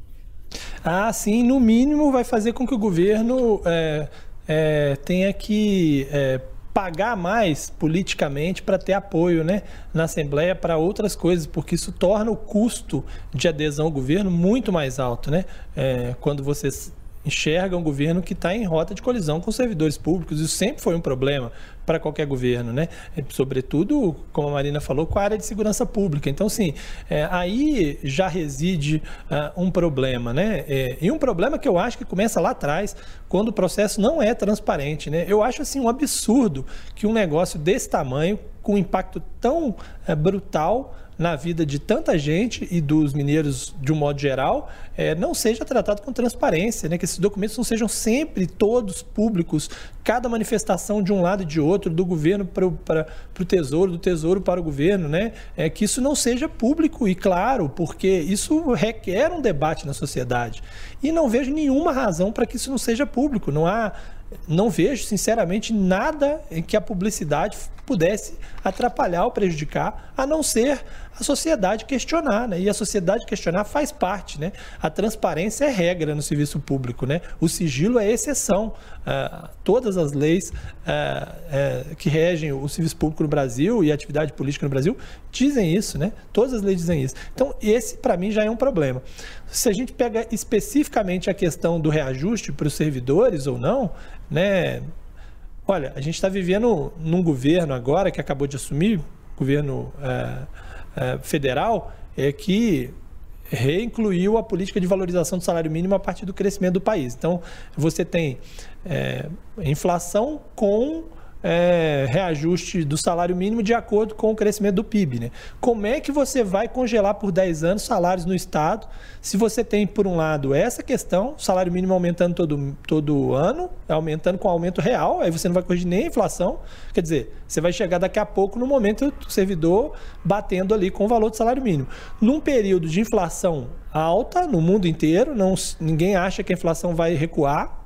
Ah, sim, no mínimo vai fazer com que o governo é, é, tenha que é, pagar mais politicamente para ter apoio né, na Assembleia para outras coisas, porque isso torna o custo de adesão ao governo muito mais alto. Né? Quando você enxerga um governo que está em rota de colisão com servidores públicos. Isso sempre foi um problema para qualquer governo, né? É, sobretudo, como a Marina falou, com a área de segurança pública. Então, sim, é, aí já reside uh, um problema, né? É, e um problema que eu acho que começa lá atrás, quando o processo não é transparente, né? Eu acho assim um absurdo que um negócio desse tamanho, com um impacto tão uh, brutal na vida de tanta gente e dos mineiros de um modo geral, é, não seja tratado com transparência, né? que esses documentos não sejam sempre todos públicos, cada manifestação de um lado e de outro, do governo para o tesouro, do tesouro para o governo, né? é, que isso não seja público e claro, porque isso requer um debate na sociedade. E não vejo nenhuma razão para que isso não seja público. Não há não vejo, sinceramente, nada em que a publicidade pudesse atrapalhar ou prejudicar, a não ser a sociedade questionar, né? E a sociedade questionar faz parte, né? A transparência é regra no serviço público, né? O sigilo é exceção. Uh, todas as leis uh, uh, que regem o serviço público no Brasil e a atividade política no Brasil dizem isso, né? Todas as leis dizem isso. Então, esse, para mim, já é um problema. Se a gente pega especificamente a questão do reajuste para os servidores ou não, né? Olha, a gente está vivendo num governo agora que acabou de assumir, governo é, é, federal, é que reincluiu a política de valorização do salário mínimo a partir do crescimento do país. Então, você tem é, inflação com é, reajuste do salário mínimo de acordo com o crescimento do PIB. Né? Como é que você vai congelar por 10 anos salários no Estado se você tem, por um lado, essa questão, salário mínimo aumentando todo, todo ano, aumentando com aumento real, aí você não vai corrigir nem a inflação. Quer dizer, você vai chegar daqui a pouco no momento do servidor batendo ali com o valor do salário mínimo. Num período de inflação alta no mundo inteiro, não, ninguém acha que a inflação vai recuar,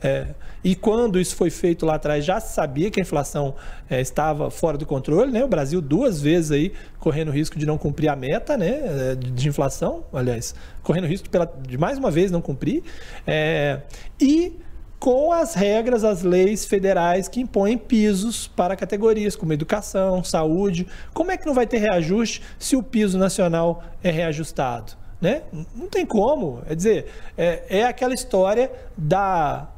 É, e quando isso foi feito lá atrás, já se sabia que a inflação é, estava fora do controle, né? O Brasil duas vezes aí correndo risco de não cumprir a meta, né? É, de inflação, aliás, correndo risco pela, de mais uma vez não cumprir. É, e com as regras, as leis federais que impõem pisos para categorias como educação, saúde. Como é que não vai ter reajuste se o piso nacional é reajustado? Né? Não tem como. É dizer, é, é aquela história da,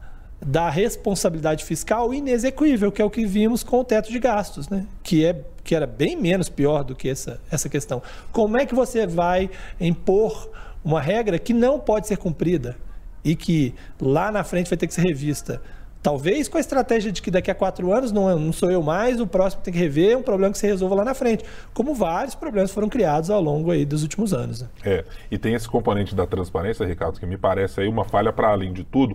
da responsabilidade fiscal inexequível, que é o que vimos com o teto de gastos, né? que, é, que era bem menos pior do que essa, essa questão. Como é que você vai impor uma regra que não pode ser cumprida? e que lá na frente vai ter que ser revista. Talvez com a estratégia de que daqui a quatro anos não, não sou eu mais, o próximo tem que rever, é um problema que se resolva lá na frente. Como vários problemas foram criados ao longo aí dos últimos anos. Né? É, e tem esse componente da transparência, Ricardo, que me parece aí uma falha para além de tudo,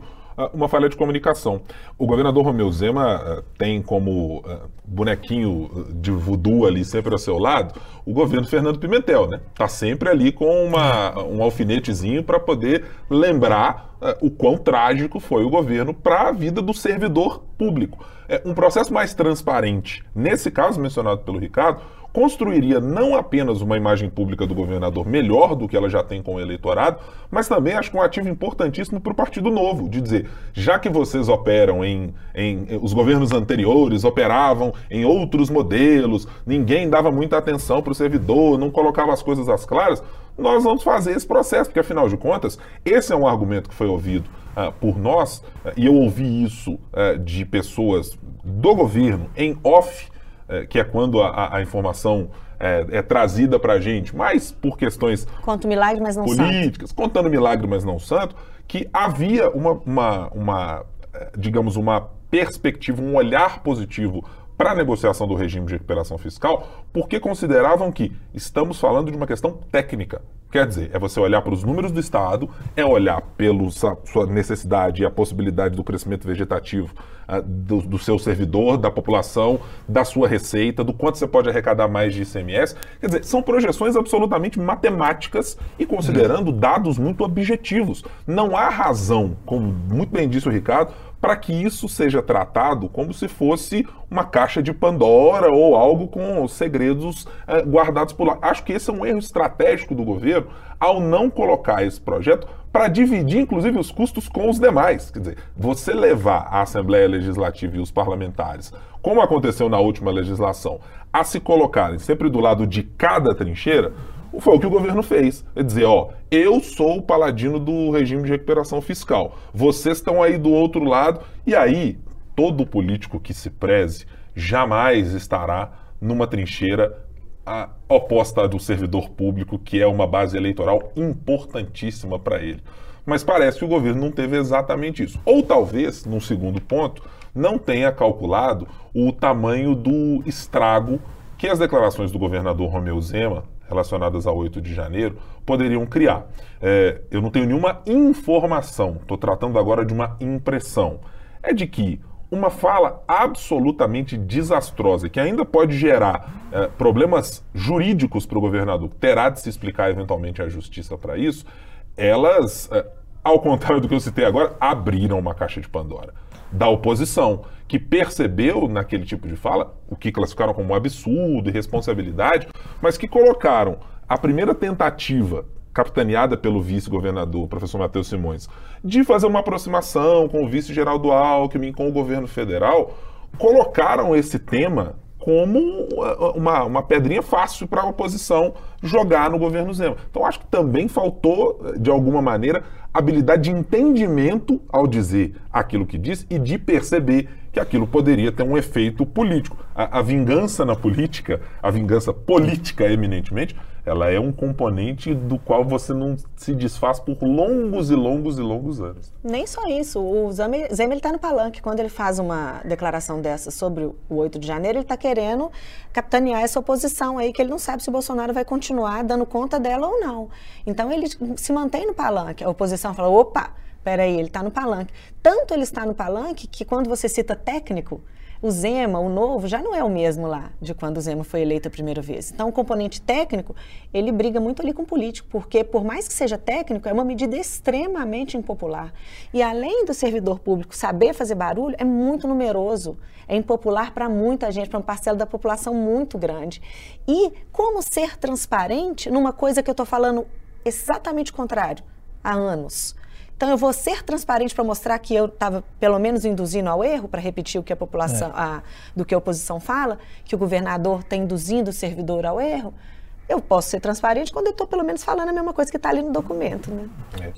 uma falha de comunicação. O governador Romeu Zema ah, tem como ah, bonequinho de voodoo ali sempre ao seu lado o governo Fernando Pimentel, né? Tá sempre ali com uma, um alfinetezinho para poder lembrar o quão trágico foi o governo para a vida do servidor público. É um processo mais transparente, nesse caso mencionado pelo Ricardo, construiria não apenas uma imagem pública do governador melhor do que ela já tem com o eleitorado, mas também acho que um ativo importantíssimo para o Partido Novo, de dizer, já que vocês operam em, em, os governos anteriores, operavam em outros modelos, ninguém dava muita atenção para o servidor, não colocava as coisas às claras, nós vamos fazer esse processo, porque afinal de contas, esse é um argumento que foi ouvido uh, por nós, uh, e eu ouvi isso uh, de pessoas do governo em off, é, que é quando a, a informação é, é trazida para a gente, mas por questões Conto milagre, mas não políticas, santo. contando milagre, mas não santo, que havia uma, uma, uma é, digamos, uma perspectiva, um olhar positivo para a negociação do regime de recuperação fiscal, porque consideravam que estamos falando de uma questão técnica. Quer dizer, é você olhar para os números do Estado, é olhar pela sua necessidade e a possibilidade do crescimento vegetativo uh, do, do, seu servidor, da população, da sua receita, do quanto você pode arrecadar mais de ICMS. Quer dizer, são projeções absolutamente matemáticas e considerando dados muito objetivos. Não há razão, como muito bem disse o Ricardo, para que isso seja tratado como se fosse uma caixa de Pandora ou algo com segredos eh, guardados por lá. Acho que esse é um erro estratégico do governo ao não colocar esse projeto para dividir, inclusive, os custos com os demais. Quer dizer, você levar a Assembleia Legislativa e os parlamentares, como aconteceu na última legislação, a se colocarem sempre do lado de cada trincheira, foi o que o governo fez. É dizer, ó, eu sou o paladino do regime de recuperação fiscal. Vocês estão aí do outro lado. E aí, todo político que se preze jamais estará numa trincheira a, oposta do servidor público, que é uma base eleitoral importantíssima para ele. Mas parece que o governo não teve exatamente isso. Ou talvez, num segundo ponto, não tenha calculado o tamanho do estrago que as declarações do governador Romeu Zema relacionadas a 8 de janeiro poderiam criar. É, eu não tenho nenhuma informação, estou tratando agora de uma impressão. É de que uma fala absolutamente desastrosa, que ainda pode gerar é, problemas jurídicos para o governador, terá de se explicar eventualmente à justiça para isso, elas, é, ao contrário do que eu citei agora, abriram uma caixa de Pandora da oposição, que percebeu naquele tipo de fala o que classificaram como absurdo, irresponsabilidade, mas que colocaram a primeira tentativa capitaneada pelo vice-governador, professor Matheus Simões, de fazer uma aproximação com o vice-geraldo Alckmin, com o governo federal, colocaram esse tema como uma, uma pedrinha fácil para a oposição jogar no governo Zema. Então acho que também faltou, de alguma maneira, habilidade de entendimento ao dizer aquilo que diz e de perceber que aquilo poderia ter um efeito político. A, a, vingança na política, a vingança política eminentemente, ela é um componente do qual você não se desfaz por longos e longos e longos anos. Nem só isso. O Zema está no palanque. Quando ele faz uma declaração dessa sobre o 8 de janeiro, ele está querendo capitanear essa oposição aí, que ele não sabe se o Bolsonaro vai continuar dando conta dela ou não. Então ele se mantém no palanque. A oposição fala, opa, peraí, ele está no palanque. Tanto ele está no palanque que quando você cita técnico, o Zema, o novo, já não é o mesmo lá de quando o Zema foi eleito a primeira vez. Então, o componente técnico, ele briga muito ali com o político, porque por mais que seja técnico, é uma medida extremamente impopular. E além do servidor público saber fazer barulho, é muito numeroso, é impopular para muita gente, para uma parcela da população muito grande. E como ser transparente numa coisa que eu estou falando exatamente o contrário há anos? Então eu vou ser transparente para mostrar que eu estava pelo menos induzindo ao erro, para repetir o que a população, é. a, do que a oposição fala, que o governador está induzindo o servidor ao erro. Eu posso ser transparente quando eu estou pelo menos falando a mesma coisa que está ali no documento, né?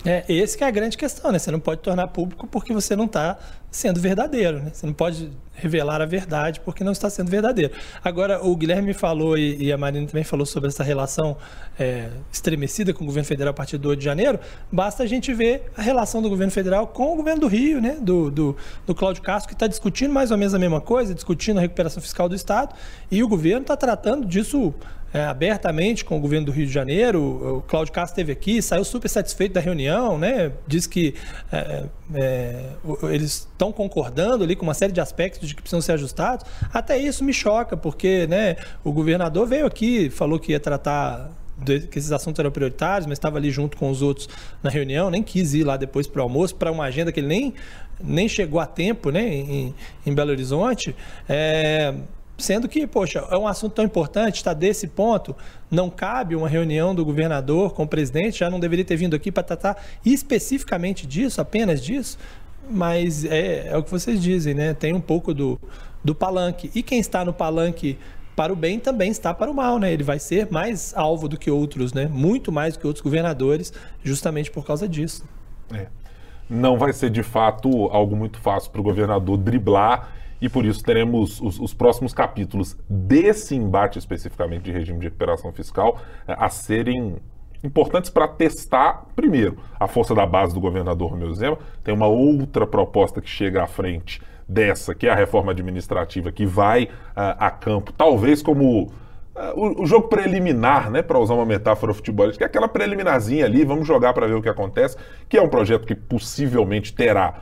É, esse que é a grande questão, né? Você não pode tornar público porque você não está sendo verdadeiro, né? Você não pode revelar a verdade porque não está sendo verdadeiro. Agora, o Guilherme falou e, e a Marina também falou sobre essa relação é, estremecida com o governo federal a partir do 8 de janeiro. Basta a gente ver a relação do governo federal com o governo do Rio, né? Do, do, do Cláudio Castro, que está discutindo mais ou menos a mesma coisa, discutindo a recuperação fiscal do Estado, e o governo está tratando disso é, abertamente com o governo do Rio de Janeiro. O Cláudio Castro esteve aqui, saiu super satisfeito da reunião, né? Diz que é, é, eles estão concordando ali com uma série de aspectos de que precisam ser ajustados. Até isso me choca, porque né, o governador veio aqui, falou que ia tratar que esses assuntos eram prioritários, mas estava ali junto com os outros na reunião, nem quis ir lá depois para o almoço, para uma agenda que ele nem, nem chegou a tempo né, em, em Belo Horizonte. É, Sendo que, poxa, é um assunto tão importante, está desse ponto, não cabe uma reunião do governador com o presidente, já não deveria ter vindo aqui para tratar especificamente disso, apenas disso, mas é, é o que vocês dizem, né? Tem um pouco do, do palanque. E quem está no palanque para o bem também está para o mal, né? Ele vai ser mais alvo do que outros, né? Muito mais do que outros governadores, justamente por causa disso. É. Não vai ser de fato algo muito fácil para o governador driblar e por isso teremos os, os, próximos capítulos desse embate especificamente de regime de recuperação fiscal é, a serem importantes para testar, primeiro, a força da base do governador Romeu Zema. Tem uma outra proposta que chega à frente dessa, que é a reforma administrativa, que vai uh, a campo, talvez como uh, o, jogo preliminar, né, para usar uma metáfora futebolística, é aquela preliminarzinha ali, vamos jogar para ver o que acontece, que é um projeto que possivelmente terá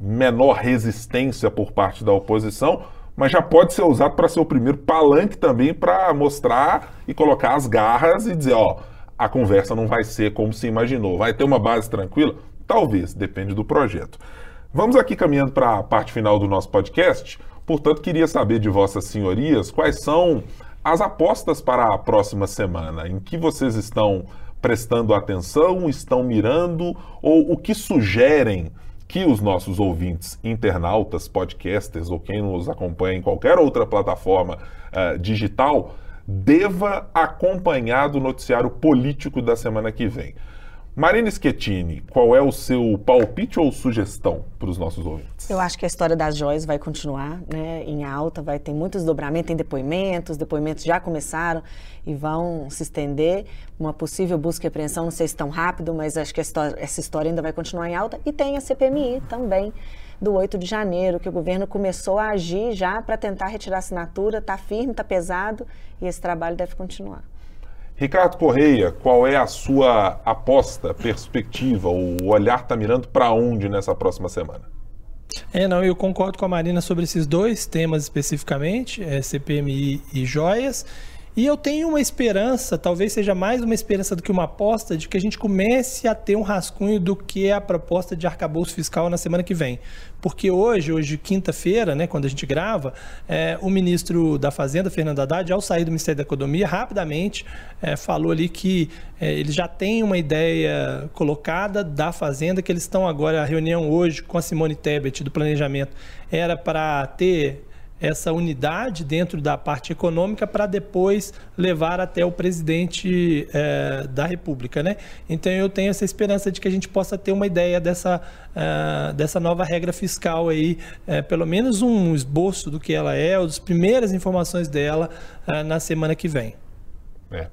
menor resistência por parte da oposição, mas já pode ser usado para ser o primeiro palanque também para mostrar e colocar as garras e dizer, ó, a conversa não vai ser como se imaginou. Vai ter uma base tranquila? Talvez, depende do projeto. Vamos aqui caminhando para a parte final do nosso podcast. Portanto, queria saber de vossas senhorias quais são as apostas para a próxima semana, em que vocês estão prestando atenção, estão mirando ou o que sugerem que os nossos ouvintes, internautas, podcasters ou quem nos acompanha em qualquer outra plataforma uh, digital deva acompanhar do noticiário político da semana que vem. Marina Schettini, qual é o seu palpite ou sugestão para os nossos ouvintes? Eu acho que a história das joias vai continuar né, em alta, vai ter muitos desdobramentos, tem depoimentos, depoimentos já começaram e vão se estender. Uma possível busca e apreensão, não sei se tão rápido, mas acho que história, essa história ainda vai continuar em alta. E tem a CPMI também, do 8 de janeiro, que o governo começou a agir já para tentar retirar a assinatura, está firme, está pesado e esse trabalho deve continuar. Ricardo Correia, qual é a sua aposta, perspectiva? O olhar está mirando para onde nessa próxima semana? É, não, eu concordo com a Marina sobre esses dois temas especificamente, é, CPMI e joias. E eu tenho uma esperança, talvez seja mais uma esperança do que uma aposta, de que a gente comece a ter um rascunho do que é a proposta de arcabouço fiscal na semana que vem. Porque hoje, hoje quinta-feira, né, quando a gente grava, é, o ministro da Fazenda, Fernando Haddad, ao sair do Ministério da Economia, rapidamente é, falou ali que é, eles já têm uma ideia colocada da Fazenda, que eles estão agora, a reunião hoje com a Simone Tebet do Planejamento era para ter essa unidade dentro da parte econômica para depois levar até o presidente é, da República, né? Então eu tenho essa esperança de que a gente possa ter uma ideia dessa, uh, dessa nova regra fiscal aí, uh, pelo menos um esboço do que ela é, ou das primeiras informações dela uh, na semana que vem. É.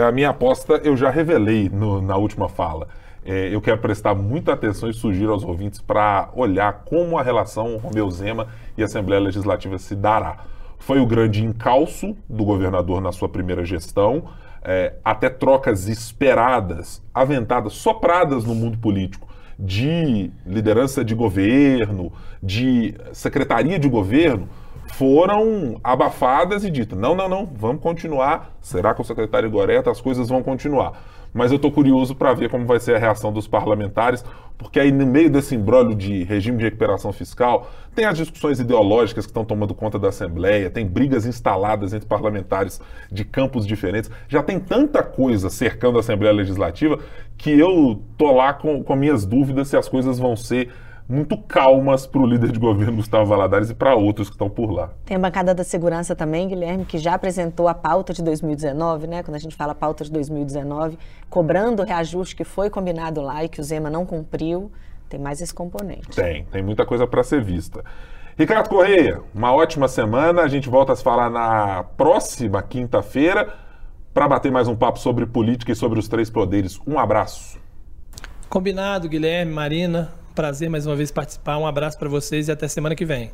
A minha aposta eu já revelei no, na última fala. É, eu quero prestar muita atenção e sugiro aos ouvintes para olhar como a relação Romeu Zema e Assembleia Legislativa se dará. Foi o grande encalço do governador na sua primeira gestão, é, até trocas esperadas, aventadas, sopradas no mundo político, de liderança de governo, de secretaria de governo, foram abafadas e dito: não, não, não, vamos continuar. Será que o secretário Goreta as coisas vão continuar? Mas eu estou curioso para ver como vai ser a reação dos parlamentares, porque aí no meio desse embrólio de regime de recuperação fiscal, tem as discussões ideológicas que estão tomando conta da Assembleia, tem brigas instaladas entre parlamentares de campos diferentes, já tem tanta coisa cercando a Assembleia Legislativa que eu tô lá com, com minhas dúvidas se as coisas vão ser muito calmas para o líder de governo Gustavo Valadares e para outros que estão por lá. Tem a bancada da segurança também, Guilherme, que já apresentou a pauta de 2019, né? Quando a gente fala pauta de 2019, cobrando o reajuste que foi combinado lá e que o Zema não cumpriu. Tem mais esse componente. Tem, tem muita coisa para ser vista. Ricardo Correia, uma ótima semana. A gente volta a se falar na próxima quinta-feira para bater mais um papo sobre política e sobre os três poderes. Um abraço. Combinado, Guilherme, Marina. Prazer mais uma vez participar. Um abraço para vocês e até semana que vem.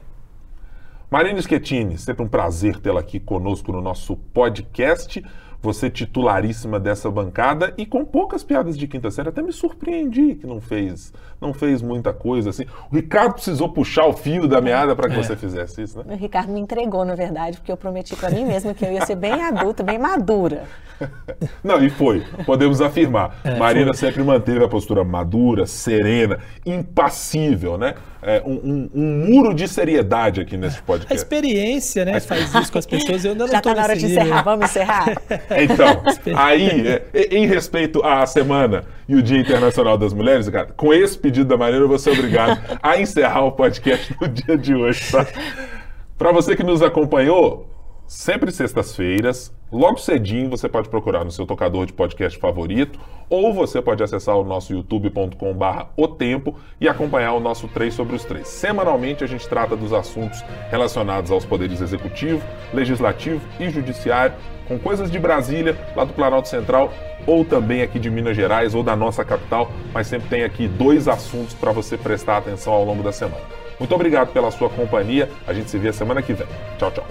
Marina Schettini, sempre um prazer tê-la aqui conosco no nosso podcast. Você titularíssima dessa bancada e com poucas piadas de quinta série, até me surpreendi que não fez, não fez muita coisa assim. O Ricardo precisou puxar o fio da meada para que é. você fizesse isso, né? O Ricardo me entregou, na verdade, porque eu prometi para mim mesma que eu ia ser bem adulta, bem madura. Não, e foi. Podemos afirmar. É, Marina foi. sempre manteve a postura madura, serena, impassível, né? É, um, um, um, muro de seriedade aqui nesse podcast. A experiência, né? Faz isso com as pessoas. Eu ainda Já está na hora de encerrar. Vamos encerrar? Então, aí, é, em respeito à semana e o Dia Internacional das Mulheres, cara, com esse pedido da Marina, eu vou ser obrigado a encerrar o podcast no dia de hoje, tá? Para você que nos acompanhou, sempre sextas-feiras, logo cedinho você pode procurar no seu tocador de podcast favorito ou você pode acessar o nosso youtube.com/barra o tempo e acompanhar o nosso 3 sobre os 3. Semanalmente a gente trata dos assuntos relacionados aos poderes executivo, legislativo e judiciário, com coisas de Brasília, lá do Planalto Central ou também aqui de Minas Gerais ou da nossa capital, mas sempre tem aqui dois assuntos para você prestar atenção ao longo da semana. Muito obrigado pela sua companhia. A gente se vê semana que vem. Tchau, tchau.